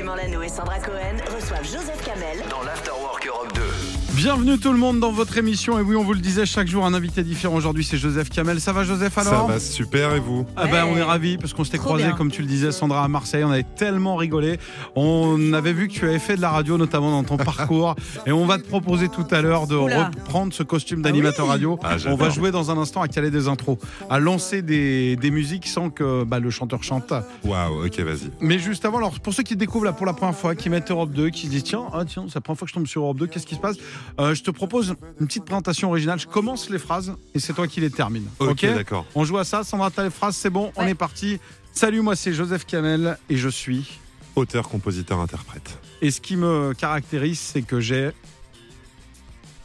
Clément Lano et Sandra Cohen reçoivent Joseph Kamel Dans l'Afterwork Europe 2. Bienvenue tout le monde dans votre émission. Et oui, on vous le disait chaque jour, un invité différent. Aujourd'hui, c'est Joseph Kamel. Ça va, Joseph, alors Ça va super et vous Ah ben, on est ravis parce qu'on s'était croisés, bien. comme tu le disais, Sandra, à Marseille. On avait tellement rigolé. On avait vu que tu avais fait de la radio, notamment dans ton parcours. Et on va te proposer tout à l'heure de Oula. reprendre ce costume d'animateur oui. radio. Ah, on va jouer dans un instant à caler des intros, à lancer des, des musiques sans que bah, le chanteur chante. Waouh, ok, vas-y. Mais juste avant, alors pour ceux qui découvrent là pour la première fois, qui mettent Europe 2, qui se disent tiens, ah, tiens, c'est la première fois que je tombe sur Europe 2, qu'est-ce qui se passe? Euh, Je te propose une petite présentation originale. Je commence les phrases et c'est toi qui les termines. Ok, d'accord. On joue à ça. Sandra, t'as les phrases, c'est bon, on est parti. Salut, moi c'est Joseph Kamel et je suis. Auteur, compositeur, interprète. Et ce qui me caractérise, c'est que j'ai.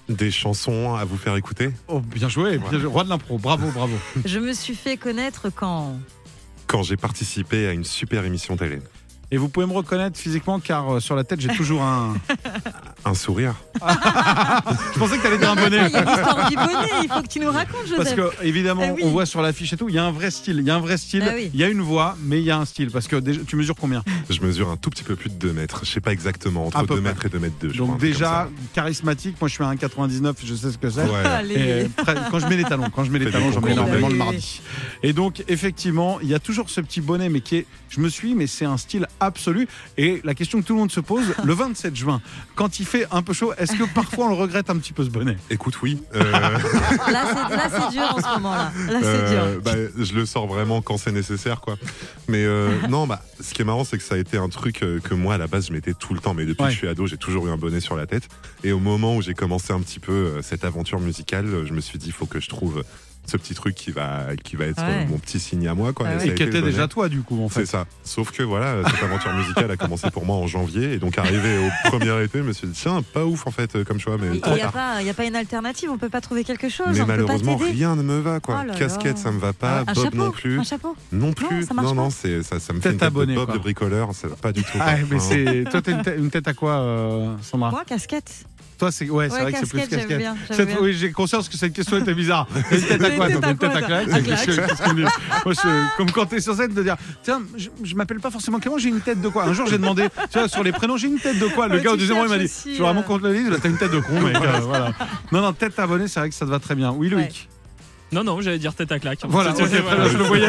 Des chansons à vous faire écouter Oh, bien joué, bien joué. roi de l'impro, bravo, bravo. Je me suis fait connaître quand quand j'ai participé à une super émission télé. Et vous pouvez me reconnaître physiquement car euh, sur la tête j'ai toujours un. Un sourire Je pensais que t'allais dire un bonnet. Il y a l'histoire du bonnet, il faut que tu nous racontes, Parce Joseph. que évidemment, Ah oui. on voit sur l'affiche et tout, il y a un vrai style. Il y a un vrai style. Ah oui. Il y a une voix, mais il y a un style. Parce que déjà, tu mesures combien? Je mesure un tout petit peu plus de 2 mètres. Je sais pas exactement, entre peu 2 près. mètres et 2 mètres 2. je crois, Donc déjà charismatique. Moi, je suis à 1,99. Je sais ce que c'est. Ouais. Quand je mets les talons, quand je mets les talons, j'en mets énormément le mardi. Et donc effectivement, il y a toujours ce petit bonnet, mais qui est, je me suis, mais c'est un style absolu. Et la question que tout le monde se pose, le 27 juin, quand il fait un peu chaud, est-ce que parfois on le regrette un petit peu ce bonnet? Écoute, oui. euh, Là, c'est là, dur en ce moment-là. Là, c'est euh, dur. bah, je le sors vraiment quand c'est nécessaire, quoi. Mais euh, non, bah, ce qui est marrant, c'est que ça a été un truc que moi, à la base, je mettais tout le temps. Mais depuis Ouais. que je suis ado, j'ai toujours eu un bonnet sur la tête. Et au moment où j'ai commencé un petit peu cette aventure musicale, je me suis dit, il faut que je trouve ce petit truc qui va, qui va être Ouais. euh, mon petit signe à moi, quoi. Ah Et ouais. qui était déjà toi du coup en C'est fait. ça. Sauf que voilà, cette aventure musicale a commencé pour moi en janvier. Et donc, arrivé au premier été, je me suis dit, tiens, pas ouf en fait, comme choix, mais Il n'y a, a pas une alternative, on peut pas trouver quelque chose. Mais on peut pas malheureusement, rien ne me va, quoi. Oh là Casquette, là. ça me va pas. un Bob chapeau, non plus. Un chapeau. Non plus. ça marche non, pas. non, c'est, ça, ça me Tête fait une tête abonnée, de Bob quoi. de bricoleur. Ça va pas du tout. Ah, mais c'est toi t'as une, tête- une tête à quoi euh, Sandra? Moi, casquette? Toi c'est ouais, c'est vrai que c'est plus casquette, bien, Cette- oui, j'ai conscience que cette question était bizarre. Une tête à quoi Une tête à claque Comme quand t'es sur scène de dire tiens, je, je m'appelle pas forcément Clément, j'ai une tête de quoi Un jour j'ai demandé tu vois sur les prénoms, j'ai une tête de quoi? Le Ouais, gars au deuxième rang il m'a dit tu veux vraiment te le Là, T'as une tête de con mec. euh, voilà. Non non, tête abonnée, c'est vrai que ça te va très bien. Oui Loïc. Non, non, j'allais dire tête à claque. Voilà, je le voyais.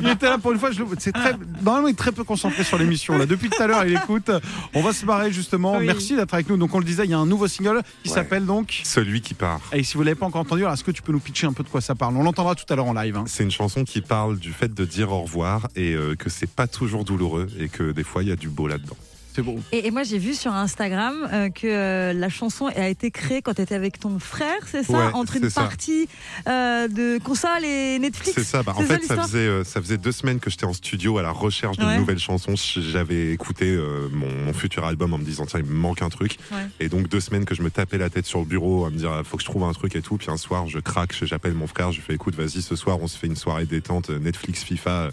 Il était là pour une fois. Je le... C'est très... Normalement, il est très peu concentré sur l'émission. Là, depuis tout à l'heure, il écoute. On va se barrer justement. Oui. Merci d'être avec nous. Donc, on le disait, il y a un nouveau single qui Ouais. s'appelle donc. Celui qui part. Et si vous l'avez pas encore entendu, alors est-ce que tu peux nous pitcher un peu de quoi ça parle? On l'entendra tout à l'heure en live. hein. C'est une chanson qui parle du fait de dire au revoir et euh, que c'est pas toujours douloureux et que des fois il y a du beau là-dedans. C'est beau. Et, et moi, j'ai vu sur Instagram euh, que euh, la chanson a été créée quand tu étais avec ton frère, c'est ça? Ouais, Entre une ça. partie euh, de console et Netflix? C'est ça. Bah, en ça, fait, ça faisait, ça faisait deux semaines que j'étais en studio à la recherche d'une Ouais. nouvelle chanson. J'avais écouté mon, mon futur album en me disant tiens il me manque un truc. Ouais. Et donc deux semaines que je me tapais la tête sur le bureau à me dire faut que je trouve un truc et tout. Puis un soir je craque, j'appelle mon frère, je fais écoute vas-y ce soir on se fait une soirée détente Netflix FIFA.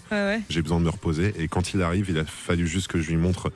J'ai besoin de me reposer. Et quand il arrive, il a fallu juste que je lui montre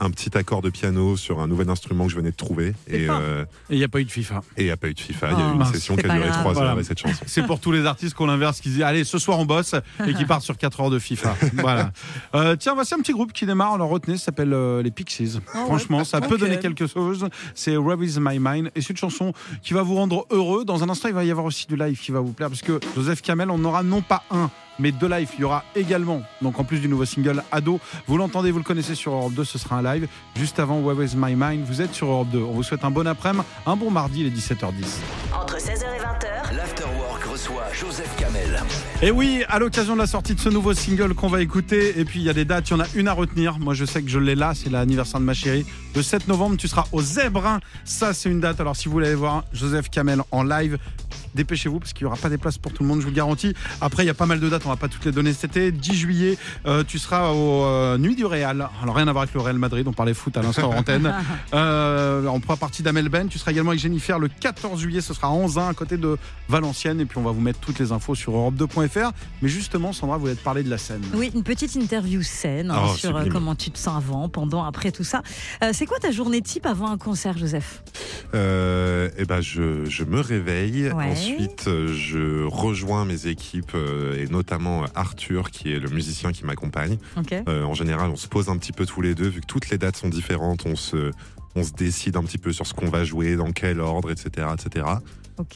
un petit accord de piano sur un nouvel instrument que je venais de trouver. Et euh, Et il n'y a pas eu de FIFA. et il n'y a pas eu de FIFA. Il y a Oh, eu une mince. session qui a duré grave. trois heures Voilà. avec cette chanson. C'est pour tous les artistes qu'on inverse, qui disent allez, ce soir on bosse et qui partent sur 4 heures de FIFA. voilà. Euh, tiens, voici un petit groupe qui démarre. Alors retenez, ça s'appelle euh, les Pixies. Oh, ouais. Franchement, ça peut donner quelque chose. C'est Where is my mind Et c'est une chanson qui va vous rendre heureux. Dans un instant, il va y avoir aussi du live qui va vous plaire parce que Joseph Kamel, on aura non pas un, mais deux lives. Il y aura également, donc en plus du nouveau single Ado, vous l'entendez, vous le connaissez sur Europe 2, ce sera un live. Juste avant Where is my mind Vous êtes sur Europe 2. On vous souhaite un bon après-midi, un bon mardi, il est 17h10. entre 16h et 20h. L'Afterwork reçoit Joseph Kamel. Et oui, à l'occasion de la sortie de ce nouveau single qu'on va écouter, et puis il y a des dates, il y en a une à retenir. Moi, je sais que je l'ai là, c'est l'anniversaire de ma chérie. Le 7 novembre, tu seras au Zèbrin. Ça, c'est une date. Alors, si vous voulez aller voir Joseph Kamel en live, dépêchez-vous parce qu'il n'y aura pas des places pour tout le monde, je vous le garantis. Après, il y a pas mal de dates, on va pas toutes les donner cet été. 10 juillet, euh, tu seras aux euh, Nuits du Real. Alors, rien à voir avec le Real Madrid, on parlait foot à l'instant en antenne. Euh, on prend partie d'Amel Ben. Tu seras également avec Jennifer le 14 juillet, ce sera à Anzin, à côté de Valenciennes. Et puis, on va vous mettre toutes les infos sur europe2.fr. Mais justement, Sandra voulait te parler de la scène. Oui, une petite interview saine hein, Oh, sur euh, sublime. comment tu te sens avant, pendant, après tout ça. Euh, c'est quoi ta journée type avant un concert, Joseph? Eh ben, je, je me réveille. Ouais. Ensuite, euh, je rejoins mes équipes euh, et notamment euh, Arthur, qui est le musicien qui m'accompagne. Euh, en général, on se pose un petit peu tous les deux, vu que toutes les dates sont différentes. On se, on se décide un petit peu sur ce qu'on va jouer, dans quel ordre, etc., etc.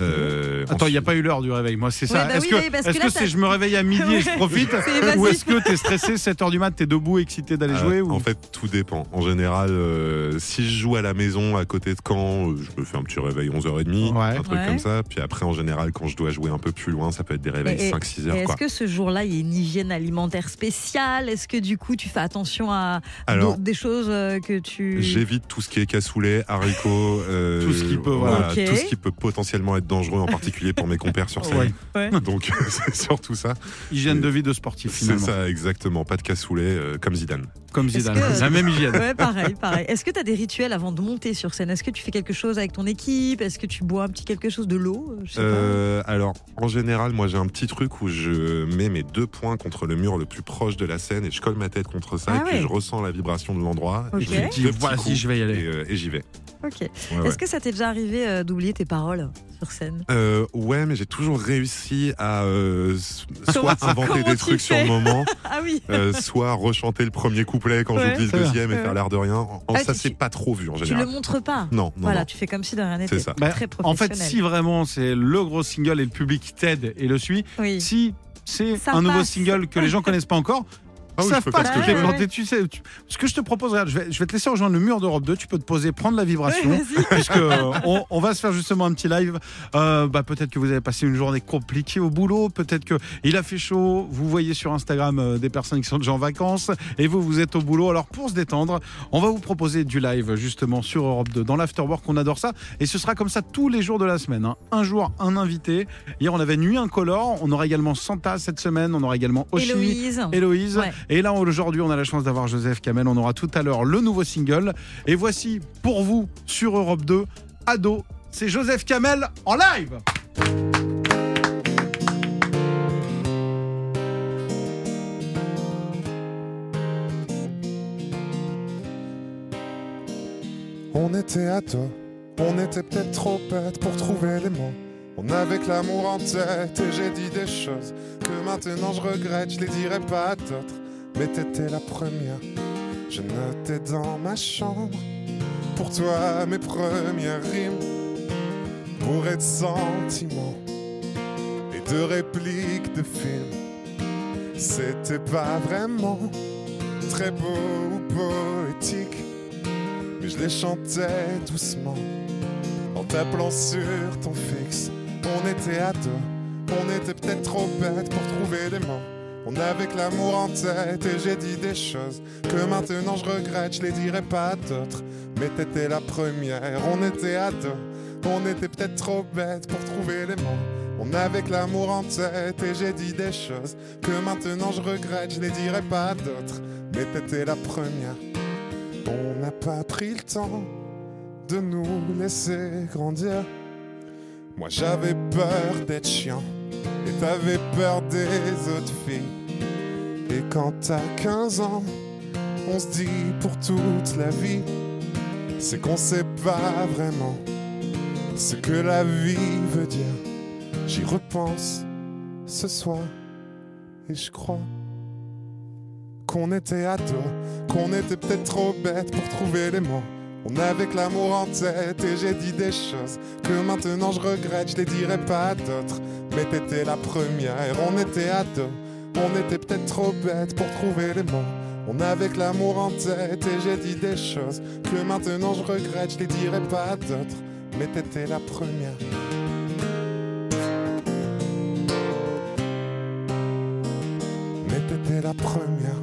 Euh, Attends, il n'y a pas eu l'heure du réveil. Moi, c'est ça. Ouais, bah est-ce oui, que oui, parce est-ce que que là, c'est je me réveille à midi et je profite. Ou est-ce que tu es stressé 7h du mat, t'es debout, excité d'aller Euh, jouer ou... En fait, tout dépend. En général, euh, si je joue à la maison à côté de Caen, je me fais un petit réveil 11h30, Ouais. un truc Ouais. comme ça. Puis après, en général, quand je dois jouer un peu plus loin, ça peut être des réveils Et- et- 5-6 Et heures. Est-ce Quoi. que ce jour-là, il y a une hygiène alimentaire spéciale? Est-ce que du coup, tu fais attention à Alors, des choses que tu... J'évite tout ce qui est cassoulet, haricots, euh, Tout ce qui peut, voilà. Tout ce qui peut potentiellement être dangereux, en particulier pour mes compères sur scène. Ouais. Ouais. Donc c'est surtout ça. Hygiène de vie de sportif, C'est ça exactement, pas de cassoulet euh, comme Zidane. Comme Est-ce Zidane. que- La même hygiène. Ouais, pareil, pareil. Est-ce que tu as des rituels avant de monter sur scène? Est-ce que tu fais quelque chose avec ton équipe? Est-ce que tu bois un petit quelque chose de l'eau? Euh, alors, en général, moi j'ai un petit truc où je mets mes deux points contre le mur le plus proche de la scène et je colle ma tête contre ça Ah et puis ouais. je ressens la vibration de l'endroit. Ok. Et je dis, vas-y, coups je vais y Et, aller. euh, et j'y vais. Ok. Ouais, ouais. Est-ce que ça t'est déjà arrivé euh, d'oublier tes paroles sur scène? Euh, ouais, mais j'ai toujours réussi à euh, soit inventer des trucs sur le moment, Ah oui euh, soit rechanter le premier couplet quand Ouais. j'oublie le deuxième et faire l'air de rien. En- Ah, ça, c'est pas trop vu en Tu le général. montres pas Non, non, Voilà, non. tu fais comme si de rien n'était. C'est ça. Bah, Très en fait, si vraiment c'est le gros single et le public t'aide et le suit, Oui. si c'est un nouveau single que les gens connaissent pas encore, Ah oui, je peux faire ce que les je veux. plantes. Tu sais, tu- ce que je te propose, regarde, je vais, je vais te laisser rejoindre le mur d'Europe 2. Tu peux te poser, prendre la vibration. Ouais, vas-y. puisque euh, on, on va se faire justement un petit live. Euh, bah, peut-être que vous avez passé une journée compliquée au boulot, peut-être que il a fait chaud. Vous voyez sur Instagram euh, des personnes qui sont déjà en vacances et vous vous êtes au boulot. Alors pour se détendre, on va vous proposer du live justement sur Europe 2 dans l'afterwork. On adore ça et ce sera comme ça tous les jours de la semaine. hein. Un jour un invité. Hier on avait Nuit Incolore. On aura également Santa cette semaine. On aura également Oshi. Héloïse. Héloïse. Ouais. Et là, aujourd'hui, on a la chance d'avoir Joseph Kamel. On aura tout à l'heure le nouveau single. Et voici pour vous sur Europe 2, Ado. C'est Joseph Kamel en live. On était ados, on était peut-être trop bêtes pour trouver les mots. On avait que l'amour en tête et j'ai dit des choses que maintenant je regrette, je les dirai pas à d'autres. Mais t'étais la première, je notais dans ma chambre. Pour toi mes premières rimes, bourrées de sentiments et de répliques de films. C'était pas vraiment très beau ou poétique. Mais je les chantais doucement. En t'appelant sur ton fixe. On était ados, on était peut-être trop bêtes pour trouver les mots. On avait que l'amour en tête et j'ai dit des choses que maintenant je regrette, je les dirai pas à d'autres. Mais t'étais la première, on était ados, on était peut-être trop bêtes pour trouver les mots. On avait que l'amour en tête et j'ai dit des choses que maintenant je regrette, je les dirai pas à d'autres. Mais t'étais la première. On n'a pas pris le temps de nous laisser grandir. Moi j'avais peur d'être chiant et t'avais peur des autres filles. Et quand t'as 15 ans, on se dit pour toute la vie, c'est qu'on sait pas vraiment ce que la vie veut dire. J'y repense ce soir et je crois qu'on était ados, qu'on était peut-être trop bêtes pour trouver les mots. On avait l'amour en tête et j'ai dit des choses que maintenant je regrette, je les dirai pas à d'autres. Mais t'étais la première, on était ados, on était peut-être trop bêtes pour trouver les mots. On avait l'amour en tête et j'ai dit des choses que maintenant je regrette, je les dirai pas à d'autres. Mais t'étais la première. Mais t'étais la première.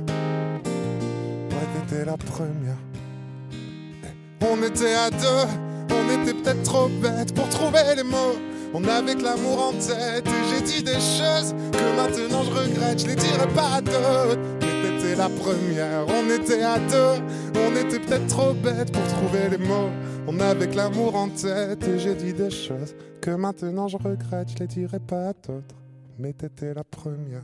Ouais, t'étais la première. On était à deux, on était peut-être trop bêtes pour trouver les mots. On avait l'amour en tête et j'ai dit des choses que maintenant je regrette, je les dirai pas à d'autres. Mais t'étais la première, on était à deux, on était peut-être trop bêtes pour trouver les mots. On avait l'amour en tête et j'ai dit des choses que maintenant je regrette, je les dirai pas à d'autres. mais t'étais la première.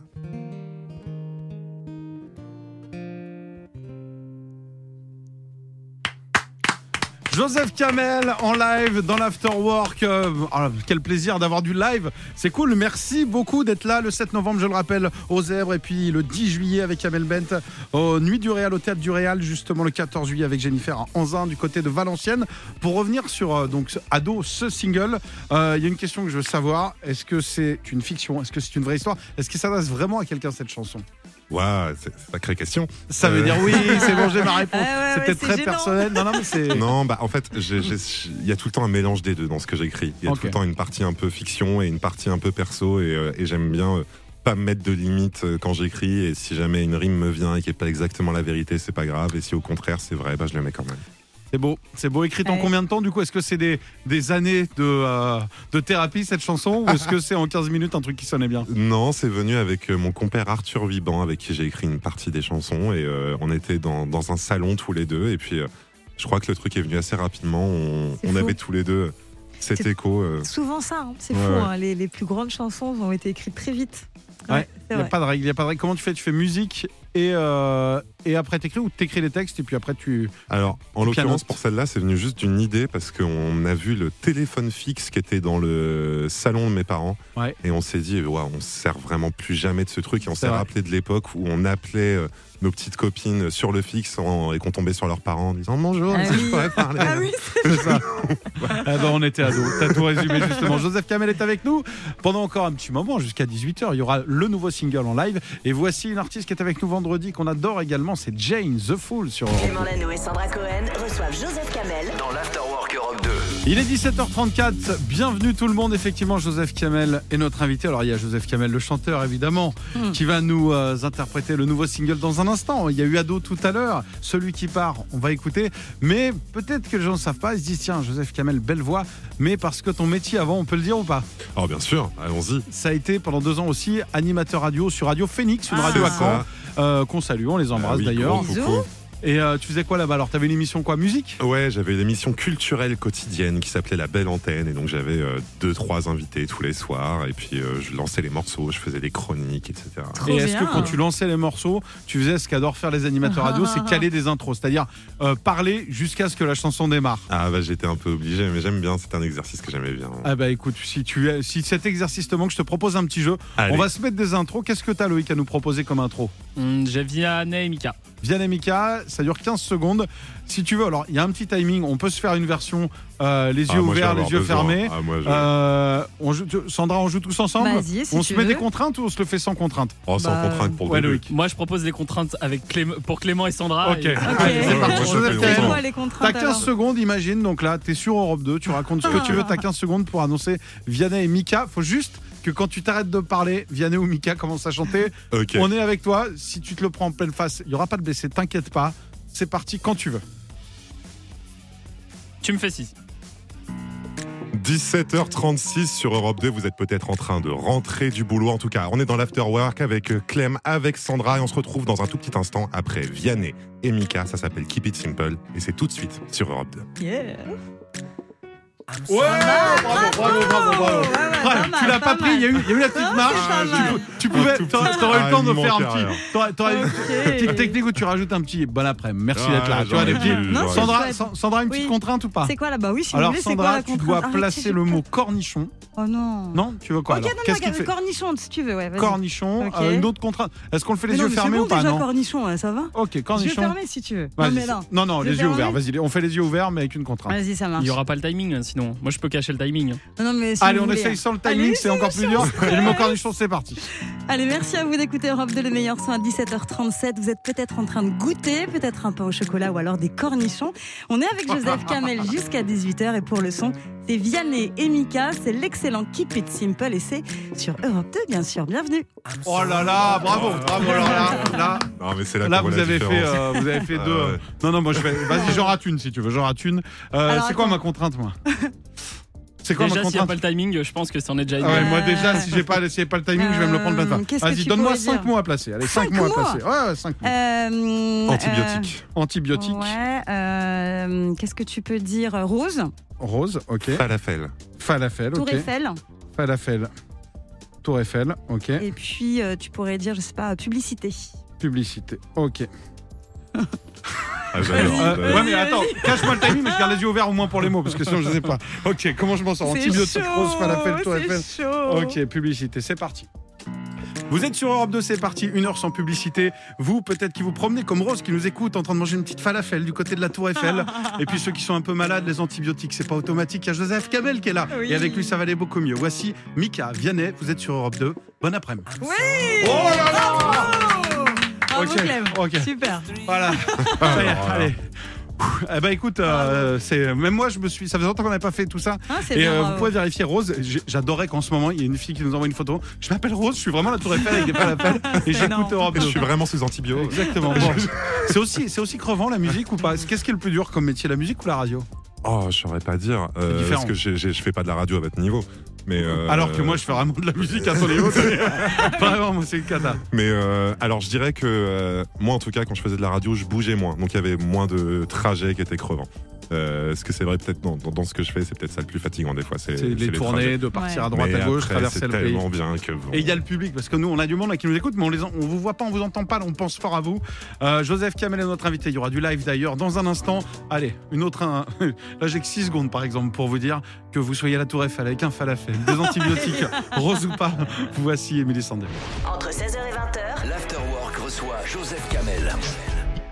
Joseph Kamel en live dans l'Afterwork. Euh, ah, quel plaisir d'avoir du live. C'est cool. Merci beaucoup d'être là le 7 novembre, je le rappelle, aux Zèbres. Et puis le 10 juillet avec Kamel Bent aux Nuits du Réal, au Théâtre du Réal. Justement le 14 juillet avec Jennifer Anzin du côté de Valenciennes. Pour revenir sur euh, donc Ado, ce single, euh, il y a une question que je veux savoir. Est-ce que c'est une fiction? Est-ce que c'est une vraie histoire? Est-ce ça s'adresse vraiment à quelqu'un cette chanson? Waouh, c'est c'est sacrée question. Ça veut Euh, dire oui, c'est bon, j'ai ma réponse. Ah ouais, ouais, C'était c'est très gênant. personnel. Non, non, mais c'est. Non, bah en fait, j'ai- j'ai- il y a tout le temps un mélange des deux dans ce que j'écris. Il y a tout le temps une partie un peu fiction et une partie un peu perso, et, euh, et j'aime bien euh, pas me mettre de limites euh, quand j'écris. Et si jamais une rime me vient et qui est pas exactement la vérité, c'est pas grave. Et si au contraire c'est vrai, bah je le mets quand même. C'est beau, c'est beau. Écrite en combien de temps du coup? Est-ce que c'est des, des années de, euh, de thérapie cette chanson ou est-ce que c'est en 15 minutes un truc qui sonnait bien? Non, c'est venu avec euh, mon compère Arthur Viban, avec qui j'ai écrit une partie des chansons, et euh, on était dans, dans un salon tous les deux, et puis euh, je crois que le truc est venu assez rapidement. On, on avait tous les deux cet écho. euh, Souvent ça, hein. c'est Ouais, fou. ouais. hein. Les, les plus grandes chansons ont été écrites très vite. Ouais, Il n'y a vrai. pas de règle, il y a pas de règle. Comment tu fais? Tu fais musique et, euh, et après t'écris ou t'écris les textes et puis après tu. Alors, en l'occurrence, pour celle-là, c'est venu juste d'une idée parce qu'on a vu le téléphone fixe qui était dans le salon de mes parents. Ouais. Et on s'est dit, Ouah, on se sert vraiment plus jamais de ce truc. Et on s'est rappelé de l'époque où on appelait euh, nos petites copines sur le fixe en- et qu'on tombait sur leurs parents en disant Bonjour, Ah est-ce que oui. je pourrais parler? Ah oui, C'est ça. Eh ben, on était ados. T'as tout résumé justement. Joseph Kamel est avec nous pendant encore un petit moment, jusqu'à 18h. Il y aura le nouveau single en live. Et voici une artiste qui est avec nous vendredi qu'on adore également. C'est Jane The Fool sur. Clément Lano et Sandra Cohen reçoivent Joseph Kamel Dans l'Afterwork Europe 2. Il est 17h34. Bienvenue tout le monde. Effectivement, Joseph Kamel est notre invité. Alors, il y a Joseph Kamel, le chanteur, évidemment, Hmm. qui va nous euh, interpréter le nouveau single dans un instant. Il y a eu Ado tout à l'heure. Celui qui part, on va écouter. Mais peut-être que les gens ne savent pas. Ils se disent, tiens, Joseph Kamel, belle voix. Mais parce que ton métier avant, on peut le dire ou pas? Oh, bien sûr, allons-y. Ça a été pendant deux ans aussi animateur radio sur Radio Phoenix, une Ah. radio à Caen, euh, qu'on salue, on les embrasse Ah oui, d'ailleurs. Et euh, tu faisais quoi là-bas? Alors, t'avais une émission quoi? Musique? Ouais, j'avais une émission culturelle quotidienne qui s'appelait La Belle Antenne et donc j'avais euh, deux trois invités tous les soirs et puis euh, je lançais les morceaux, je faisais des chroniques, etc. Trop Et est-ce bien. que quand tu lançais les morceaux, tu faisais ce qu'adorent faire les animateurs radio, c'est caler des intros, c'est-à-dire euh, parler jusqu'à ce que la chanson démarre? Ah bah j'étais un peu obligé, mais j'aime bien, c'est un exercice que j'aimais bien. Ah bah écoute, si tu es- si cet exercice te manque, je te propose un petit jeu. Allez. On va se mettre des intros. Qu'est-ce que t'as Loïc à nous proposer comme intro? Hum, J'ai Vianney et Mika. Vianney Mika, ça dure 15 secondes. Si tu veux, alors il y a un petit timing, on peut se faire une version euh, les Ah, yeux ouverts, les yeux besoin. fermés. Ah, moi, je- Euh, on joue- Sandra, on joue tous ensemble Vas-y, si On se met veux. des contraintes ou on se le fait sans contrainte Oh, sans Bah, contrainte pour Ouais. Loïc. Moi, je propose des contraintes avec Clément, pour Clément et Sandra. Ok. Et- Ok. Allez, c'est Ouais, parti. moi, je Joseph fais Kamel. C'est T'as contraintes 15 alors secondes, imagine. Donc là, t'es sur Europe 2, tu racontes ce que tu veux. T'as 15 secondes pour annoncer Vianney et Mika. Faut juste que quand tu t'arrêtes de parler, Vianney ou Mika commencent à chanter. On est avec toi. Si tu te le prends en pleine face, il y aura pas de blessé. T'inquiète pas. C'est parti quand tu veux. Tu me fais 6. 17h36 sur Europe 2, vous êtes peut-être en train de rentrer du boulot. En tout cas, on est dans l'afterwork avec euh, Clem, avec Sandra et on se retrouve dans un tout petit instant après Vianney et Mika. Ça s'appelle Keep It Simple et c'est tout de suite sur Europe 2. Yeah. Ouais, bravo, bravo, bravo, bravo. Tu l'as pas pris, il y, a eu- il y a eu la petite marche. Tu pouvais, t'aurais eu le temps de me faire un petit. T'aurais une petite technique où tu rajoutes un petit bon après-midi. Merci Ah, d'être là. Tu vois, petits- Sandra, une petite Oui. contrainte ou pas C'est quoi là Bah oui, si Alors Sandra, la tu dois Arrêtez, placer le mot cornichon. Oh non. Non, tu veux quoi Ok, alors non, Qu'est-ce non, cornichon si tu veux, ouais. Cornichon, euh, une autre contrainte. Est-ce qu'on le fait les yeux fermés ou pas? Non. cornichon, ça va Ok, Je vais cornichon. fermer si tu veux. Non, non. Non, non, Je les yeux ouverts. Vas-y, on fait les yeux ouverts, mais avec une contrainte. Vas-y, ça marche. Il n'y aura pas le timing, sinon. Moi, je peux cacher le timing. Non, non, mais si Allez, vous on voulez. essaye sans le timing, Allez, c'est encore plus dur. Et le mot cornichon, c'est parti. Allez, merci à vous d'écouter Europe 2, le meilleur son à 17h37. Vous êtes peut-être en train de goûter, peut-être un pain au chocolat ou alors des cornichons. On est avec Joseph Kamel jusqu'à 18h et pour le son, c'est Vianney et Mika. C'est l'excellent Keep It Simple et c'est sur Europe 2, bien sûr. Bienvenue. Oh là là, bravo, bravo. Alors là, là, Non, mais c'est là, là qu'on vous la avez fait, euh, vous avez fait deux. ouais. Non, non, moi je vais. Vas-y, j'en rate une si tu veux. J'en rate une. Euh, c'est quoi ma contrainte, moi? C'est quoi Déjà, s'il n'y a pas le timing, je pense que c'en est déjà une. Ah ouais, moi déjà, si j'ai pas, a pas le timing, je vais me le prendre plein de euh, Vas-y, donne-moi pourrais 5 dire mots à placer. Allez, 5 Cinq mots à placer. Ouais, ouais, 5 mots. Euh, Antibiotique. Antibiotique, Ouais. euh, Qu'est-ce que tu peux dire Rose, rose, ok. Falafel. Falafel, Tour ok. Eiffel, Falafel. Tour Eiffel, ok. Et puis, euh, tu pourrais dire, je sais pas, publicité. Publicité, ok. Ah, j'adore. Euh, ouais, mais attends, cache-moi le timing, mais je garde les yeux ouverts au moins pour les mots, parce que sinon je sais pas. Ok, comment je m'en sors Antibiotiques, rose, falafel, Tour Eiffel. Ok, publicité, c'est parti. Vous êtes sur Europe 2, c'est parti, une heure sans publicité. Vous, peut-être qui vous promenez comme Rose, qui nous écoute, en train de manger une petite falafel du côté de la Tour Eiffel. Et puis ceux qui sont un peu malades, les antibiotiques, c'est pas automatique. Il y a Joseph Kamel qui est là. Oui. Et avec lui, ça va aller beaucoup mieux. Voici Mika Vianney, vous êtes sur Europe 2. Bon après-midi. Oui Oh là là Bravo, Ok, Clem. ok. Super. Voilà. Ça y est, allez. Eh ben écoute, euh, c'est même moi je me suis. Ça faisait longtemps qu'on n'avait pas fait tout ça. Ah, Et bien, euh, vous pouvez vérifier Rose. J'adorais qu'en ce moment il y a une fille qui nous envoie une photo. Je m'appelle Rose, je suis vraiment la Tour Eiffel avec des falafels et j'écoute. Europe Je 2. suis vraiment sous antibio. Exactement. Bon. C'est aussi, c'est aussi crevant la musique ou pas? Qu'est-ce qui est le plus dur comme métier, la musique ou la radio? Oh, je saurais pas dire. euh, parce que je fais pas de la radio à votre niveau? Mais euh, Alors que moi je fais vraiment de la musique à ton niveau. vraiment, moi c'est le cata. Mais euh, alors, je dirais que euh, moi, en tout cas, quand je faisais de la radio, je bougeais moins. Donc, il y avait moins de trajets qui étaient crevants. Euh, ce que c'est vrai, peut-être dans, dans- dans ce que je fais, c'est peut-être ça le plus fatigant des fois. C'est les trajets. tournées, de partir à droite Mais à gauche, après, traverser le pays. tellement bien que. bon, Et il y a le public, parce que nous, on a du monde là qui nous écoute, mais on les, on vous voit pas, on vous entend pas, on pense fort à vous. Euh, Joseph Kamel est notre invité. Il y aura du live d'ailleurs dans un instant. Allez, une autre. un- Là, j'ai que 6 secondes, par exemple, pour vous dire que vous soyez à la Tour Eiffel avec un falafel, deux antibiotiques, rose ou pas. Voici Émilie Sandel. Entre 16h et 20h, L'Afterwork reçoit Joseph Kamel.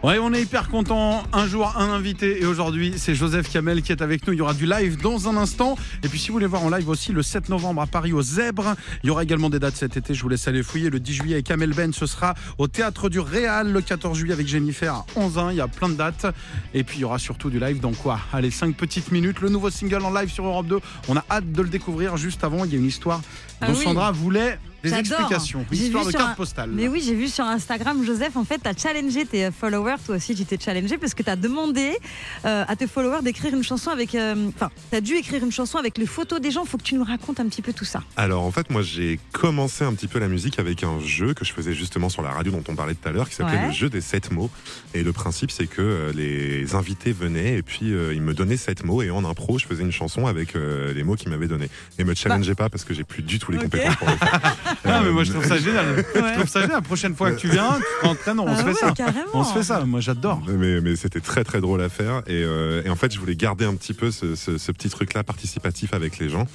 Ouais, on est hyper content. Un jour, un invité. Et aujourd'hui, c'est Joseph Kamel qui est avec nous. Il y aura du live dans un instant. Et puis, si vous voulez voir en live aussi, le 7 novembre à Paris, au Zèbre. Il y aura également des dates cet été. Je vous laisse aller fouiller. Le 10 juillet avec Kamel Ben, ce sera au Théâtre du Réal. Le 14 juillet avec Jennifer à 11 Il y a plein de dates. Et puis, il y aura surtout du live dans quoi? Allez, 5 petites minutes. Le nouveau single en live sur Europe 2. On a hâte de le découvrir. Juste avant, il y a une histoire Ah dont oui. Sandra voulait des J'adore. explications. Une histoire de carte un- postale. Mais oui, j'ai vu sur Instagram, Joseph, en fait, tu as challengé tes followers. Toi aussi, tu t'es challengé parce que tu as demandé euh, à tes followers d'écrire une chanson avec. euh, Enfin, tu as dû écrire une chanson avec les photos des gens. faut que tu nous racontes un petit peu tout ça. Alors en fait, moi j'ai commencé un petit peu la musique avec un jeu que je faisais justement sur la radio dont on parlait tout à l'heure, qui s'appelait Ouais. le jeu des sept mots. Et le principe c'est que euh, les invités venaient et puis euh, ils me donnaient sept mots et en impro je faisais une chanson avec euh, les mots qu'ils m'avaient donnés. Et me challengez pas parce que j'ai plus du tout les compétences pour le faire. Ah, mais moi, je trouve ça génial. Je trouve ça génial. La prochaine fois que tu viens, tu t'entraînes, on Ah se fait ouais, ça. carrément. On se fait ça. Moi, j'adore. Mais, mais c'était très très drôle à faire et, euh, et en fait je voulais garder un petit peu ce, ce- ce petit truc là participatif avec les gens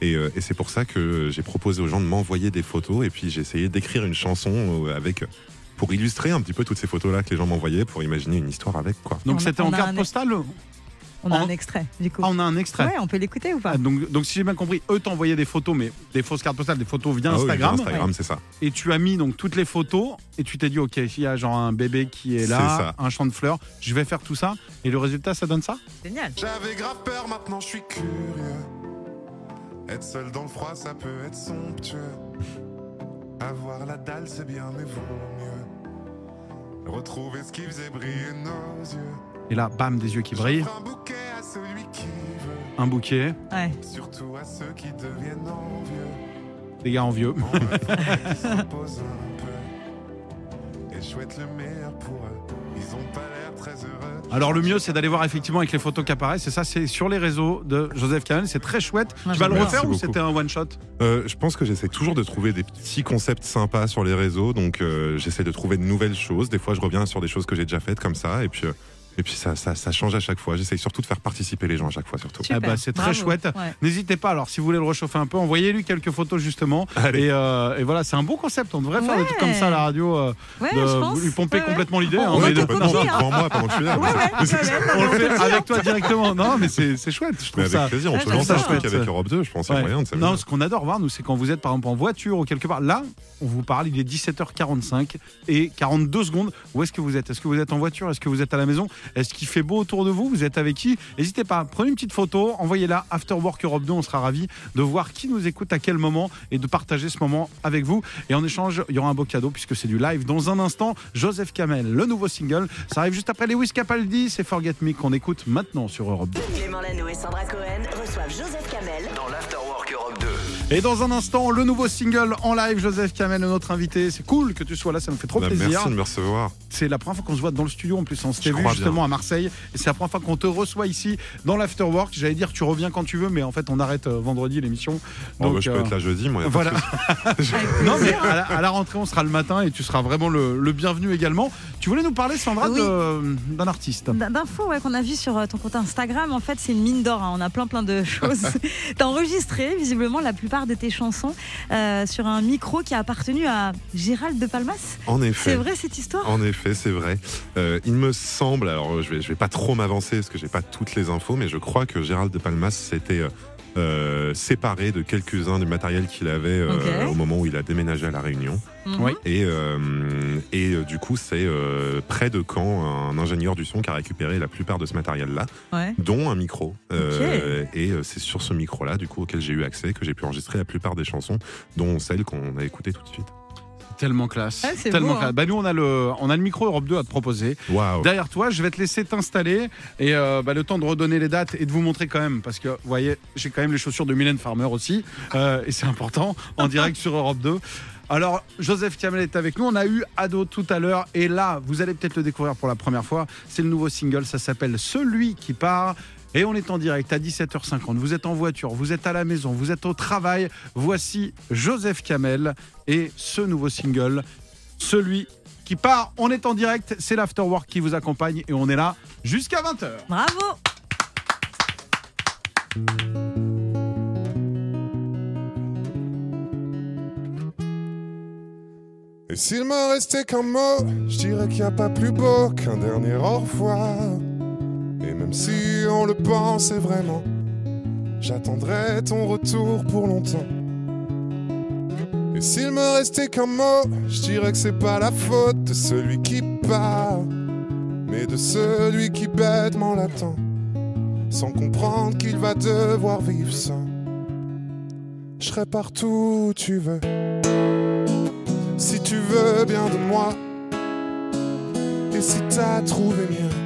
et, euh, et c'est pour ça que j'ai proposé aux gens de m'envoyer des photos et puis j'ai essayé d'écrire une chanson euh, avec pour illustrer un petit peu toutes ces photos là que les gens m'envoyaient pour imaginer une histoire avec quoi. Donc, c'était en carte un- postale On a En- un extrait, du coup. Ah, on a un extrait. Ouais, on peut l'écouter ou pas Ah, donc, donc, si j'ai bien compris, eux t'envoyaient des photos, mais des fausses cartes postales, des photos via Ah oui, Instagram. Instagram c'est ça. Et tu as mis donc toutes les photos et tu t'es dit, OK, il y a genre un bébé qui est là, un champ de fleurs, je vais faire tout ça. Et le résultat, ça donne ça Génial. J'avais grave peur, maintenant je suis curieux. Être seul dans le froid, ça peut être somptueux. Avoir la dalle, c'est bien, mais vaut mieux. Retrouver ce qui faisait briller nos yeux. Et là, bam, des yeux qui brillent, un bouquet à celui qui veut. un bouquet, Ouais. Surtout à ceux qui deviennent envieux. des gars en vieux. En rêve, qui s'imposent un peu. Et je souhaite le meilleur pour eux. Ils ont pas l'air très heureux. Alors le mieux c'est d'aller voir effectivement avec les photos qui apparaissent et ça c'est sur les réseaux de Joseph Kamel, c'est très chouette. Moi, tu vas le refaire ou Merci c'était un one shot Euh, je pense que j'essaie toujours de trouver des petits concepts sympas sur les réseaux, donc euh, j'essaie de trouver de nouvelles choses. Des fois, je reviens sur des choses que j'ai déjà faites comme ça, et puis, euh, et puis ça, ça, ça change à chaque fois. J'essaie surtout de faire participer les gens à chaque fois, surtout. Ah bah, c'est très Bravo. chouette. Ouais. N'hésitez pas alors si vous voulez le réchauffer un peu, envoyez-lui quelques photos justement. Allez. Et, euh, et voilà, c'est un bon concept. On devrait faire des trucs comme ça à la radio, euh, Ouais, de je pense. lui pomper Ouais, ouais. complètement l'idée. hein, On complètement copier, hein. devant moi pendant que je suis là. Ouais, ouais, ouais, ouais, on le fait avec toi directement. Non, mais c'est chouette. Je Mais trouve avec plaisir, on un truc Chouette. avec Europe 2, je pense qu'il y a Ouais. moyen de s'amuser. Non, ce qu'on adore voir, nous, c'est quand vous êtes par exemple en voiture ou quelque part. Là, on vous parle, il est 17h45 et 42 secondes. Où est-ce que vous êtes? Est-ce que vous êtes en voiture? Est-ce que vous êtes à la maison? Est-ce qu'il fait beau autour de vous Vous êtes avec qui N'hésitez pas, prenez une petite photo, envoyez-la After Work Europe 2. On sera ravis de voir qui nous écoute à quel moment et de partager ce moment avec vous. Et en échange, il y aura un beau cadeau puisque c'est du live. Dans un instant, Joseph Kamel, le nouveau single. Ça arrive juste après Lewis Capaldi. C'est Forget Me qu'on écoute maintenant sur Europe 2. Clément Lano et Sandra Cohen reçoivent Joseph Kamel Et dans un instant, le nouveau single en live, Joseph Kamel, notre invité. C'est cool que tu sois là, ça nous fait trop Bah, plaisir. merci de me recevoir. C'est la première fois qu'on se voit dans le studio en plus. On s'était Je vu justement bien. à Marseille et c'est la première fois qu'on te reçoit ici dans l'afterwork. J'allais dire tu reviens quand tu veux, mais en fait on arrête euh, vendredi l'émission. Oh, bah, je peux euh, être là jeudi, moi. y a pas voilà. de souci. non mais à la, à la rentrée on sera le matin et tu seras vraiment le, le bienvenu également. Tu voulais nous parler Sandra Oui. d'un artiste. D'infos ouais, qu'on a vu sur euh, ton compte Instagram, en fait, c'est une mine d'or. hein. On a plein plein de choses. tu as enregistré visiblement la plupart de tes chansons euh, sur un micro qui a appartenu à Gérald de Palmas. En C'est effet. vrai cette histoire? En effet, c'est vrai. Euh, il me semble, alors je vais, je vais pas trop m'avancer parce que j'ai pas toutes les infos, mais je crois que Gérald de Palmas s'était euh, séparé de quelques-uns du matériel qu'il avait euh, au moment où il a déménagé à La Réunion. Mhm. Et, euh, et du coup, c'est euh, près de Caen, un ingénieur du son qui a récupéré la plupart de ce matériel-là, Ouais. dont un micro. Euh, et c'est sur ce micro-là, du coup, auquel j'ai eu accès, que j'ai pu enregistrer la plupart des chansons, dont celle qu'on a écoutée tout de suite. Tellement classe. Ouais, c'est Tellement beau, classe. hein. Bah, nous on a le on a le micro Europe 2 à te proposer. Waouh! Derrière toi, je vais te laisser t'installer et euh, bah, le temps de redonner les dates et de vous montrer quand même, parce que vous voyez, j'ai quand même les chaussures de Mylène Farmer aussi, euh, et c'est important, en direct sur Europe 2. Alors, Joseph Kamel est avec nous. On a eu Ado tout à l'heure, et là, vous allez peut-être le découvrir pour la première fois. C'est le nouveau single, ça s'appelle Celui qui part. Et on est en direct à 17h50. Vous êtes en voiture, vous êtes à la maison, vous êtes au travail. Voici Joseph Kamel et ce nouveau single, Celui qui part. On est en direct, c'est l'Afterwork qui vous accompagne et on est là jusqu'à 20h. Bravo Et s'il me restait qu'un mot, je dirais qu'il n'y a pas plus beau qu'un dernier au revoir. Même si on le pensait vraiment, j'attendrai ton retour pour longtemps. Et s'il me restait qu'un mot, je dirais que c'est pas la faute de celui qui part, mais de celui qui bêtement l'attend, sans comprendre qu'il va devoir vivre sans. Je serai partout où tu veux. Si tu veux bien de moi, et si t'as trouvé mieux,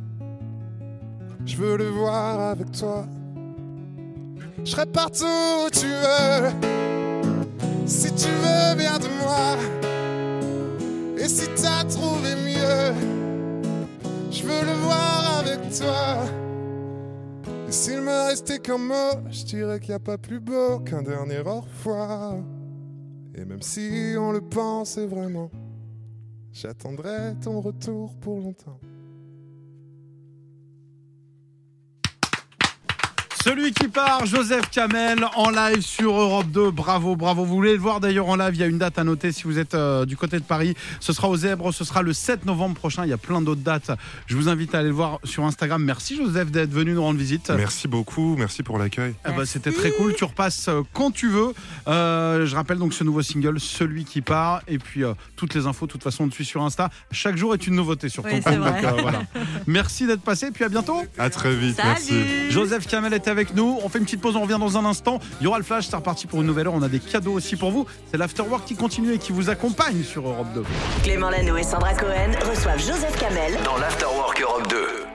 Je veux le voir avec toi. Je serai partout où tu veux. Si tu veux bien de moi. Et si t'as trouvé mieux. Je veux le voir avec toi. Et s'il me restait qu'un mot, je dirais qu'il n'y a pas plus beau qu'un dernier au revoir. Et même si on le pensait vraiment, j'attendrai ton retour pour longtemps. Celui qui part, Joseph Kamel, en live sur Europe 2. Bravo, bravo. Vous voulez le voir d'ailleurs en live, il y a une date à noter si vous êtes euh, du côté de Paris. Ce sera aux Zèbres, ce sera le 7 novembre prochain. Il y a plein d'autres dates. Je vous invite à aller le voir sur Instagram. Merci Joseph d'être venu nous rendre visite. Merci beaucoup, merci pour l'accueil. Ah bah, C'était très cool. Tu repasses euh, quand tu veux. Euh, je rappelle donc ce nouveau single, Celui qui part. Et puis euh, toutes les infos, de toute façon, on te suit sur Insta. Chaque jour est une nouveauté sur ton Oui, compte. vrai. Donc, euh, voilà. Merci d'être passé. Puis à bientôt. À très vite, Salut merci. Joseph Kamel était avec nous. On fait une petite pause, on revient dans un instant. Il y aura le flash, c'est reparti pour une nouvelle heure. On a des cadeaux aussi pour vous. C'est l'Afterwork qui continue et qui vous accompagne sur Europe 2. Clément Lano et Sandra Cohen reçoivent Joseph Kamel Dans l'Afterwork Europe 2.